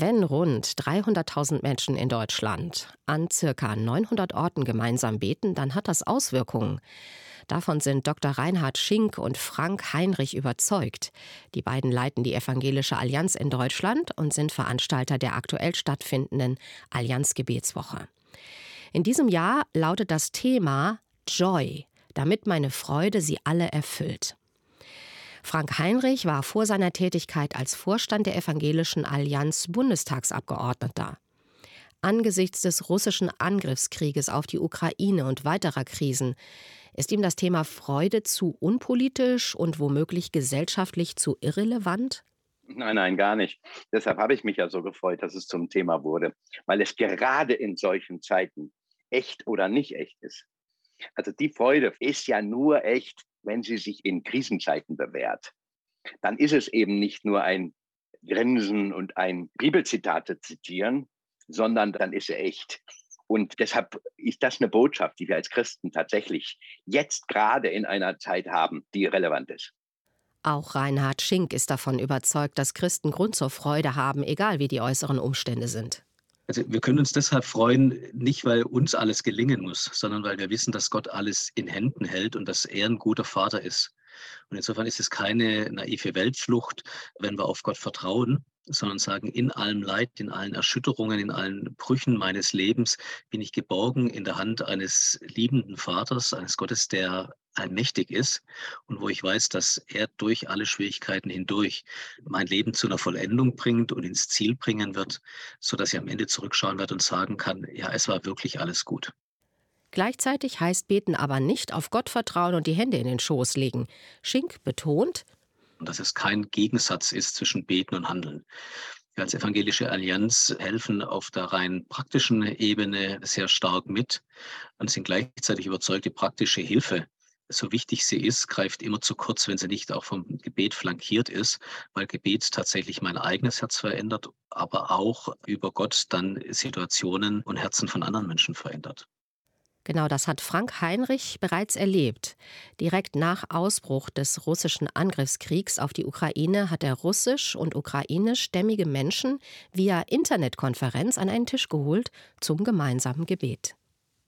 Wenn rund 300.000 Menschen in Deutschland an circa 900 Orten gemeinsam beten, dann hat das Auswirkungen. Davon sind Dr. Reinhard Schink und Frank Heinrich überzeugt. Die beiden leiten die Evangelische Allianz in Deutschland und sind Veranstalter der aktuell stattfindenden Allianz Gebetswoche. In diesem Jahr lautet das Thema Joy, damit meine Freude sie alle erfüllt. Frank Heinrich war vor seiner Tätigkeit als Vorstand der Evangelischen Allianz Bundestagsabgeordneter. Angesichts des russischen Angriffskrieges auf die Ukraine und weiterer Krisen ist ihm das Thema Freude zu unpolitisch und womöglich gesellschaftlich zu irrelevant? Nein, nein, gar nicht. Deshalb habe ich mich ja so gefreut, dass es zum Thema wurde, weil es gerade in solchen Zeiten echt oder nicht echt ist. Also die Freude ist ja nur echt, wenn sie sich in Krisenzeiten bewährt, dann ist es eben nicht nur ein Grinsen und ein Bibelzitate zitieren, sondern dann ist sie echt. Und deshalb ist das eine Botschaft, die wir als Christen tatsächlich jetzt gerade in einer Zeit haben, die relevant ist. Auch Reinhard Schink ist davon überzeugt, dass Christen Grund zur Freude haben, egal wie die äußeren Umstände sind. Also wir können uns deshalb freuen, nicht weil uns alles gelingen muss, sondern weil wir wissen, dass Gott alles in Händen hält und dass er ein guter Vater ist. Und insofern ist es keine naive Weltflucht, wenn wir auf Gott vertrauen, sondern sagen, in allem Leid, in allen Erschütterungen, in allen Brüchen meines Lebens bin ich geborgen in der Hand eines liebenden Vaters, eines Gottes, der allmächtig ist und wo ich weiß, dass er durch alle Schwierigkeiten hindurch mein Leben zu einer Vollendung bringt und ins Ziel bringen wird, sodass ich am Ende zurückschauen werde und sagen kann, ja, es war wirklich alles gut. Gleichzeitig heißt Beten aber nicht auf Gott vertrauen und die Hände in den Schoß legen. Schink betont, dass es kein Gegensatz ist zwischen Beten und Handeln. Wir als Evangelische Allianz helfen auf der rein praktischen Ebene sehr stark mit und sind gleichzeitig überzeugt, die praktische Hilfe so wichtig sie ist, greift immer zu kurz, wenn sie nicht auch vom Gebet flankiert ist, weil Gebet tatsächlich mein eigenes Herz verändert, aber auch über Gott dann Situationen und Herzen von anderen Menschen verändert. Genau das hat Frank Heinrich bereits erlebt. Direkt nach Ausbruch des russischen Angriffskriegs auf die Ukraine hat er russisch und ukrainischstämmige Menschen via Internetkonferenz an einen Tisch geholt zum gemeinsamen Gebet.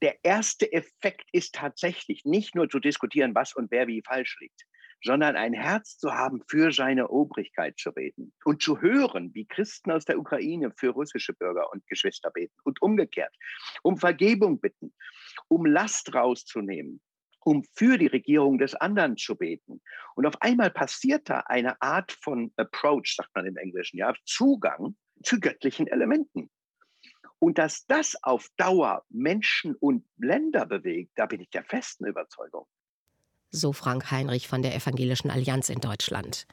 Der erste Effekt ist tatsächlich nicht nur zu diskutieren, was und wer wie falsch liegt, sondern ein Herz zu haben, für seine Obrigkeit zu beten und zu hören, wie Christen aus der Ukraine für russische Bürger und Geschwister beten und umgekehrt, um Vergebung bitten um Last rauszunehmen, um für die Regierung des anderen zu beten. Und auf einmal passiert da eine Art von Approach, sagt man im Englischen, ja, Zugang zu göttlichen Elementen. Und dass das auf Dauer Menschen und Länder bewegt, da bin ich der festen Überzeugung. So Frank Heinrich von der Evangelischen Allianz in Deutschland.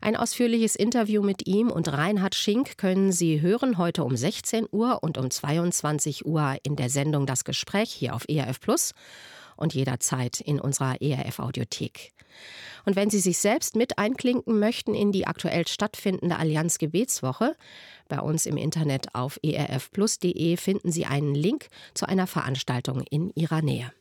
Ein ausführliches Interview mit ihm und Reinhard Schink können Sie hören heute um 16 Uhr und um 22 Uhr in der Sendung Das Gespräch hier auf ERF Plus und jederzeit in unserer ERF Audiothek. Und wenn Sie sich selbst mit einklinken möchten in die aktuell stattfindende Allianz Gebetswoche, bei uns im Internet auf erfplus.de finden Sie einen Link zu einer Veranstaltung in Ihrer Nähe.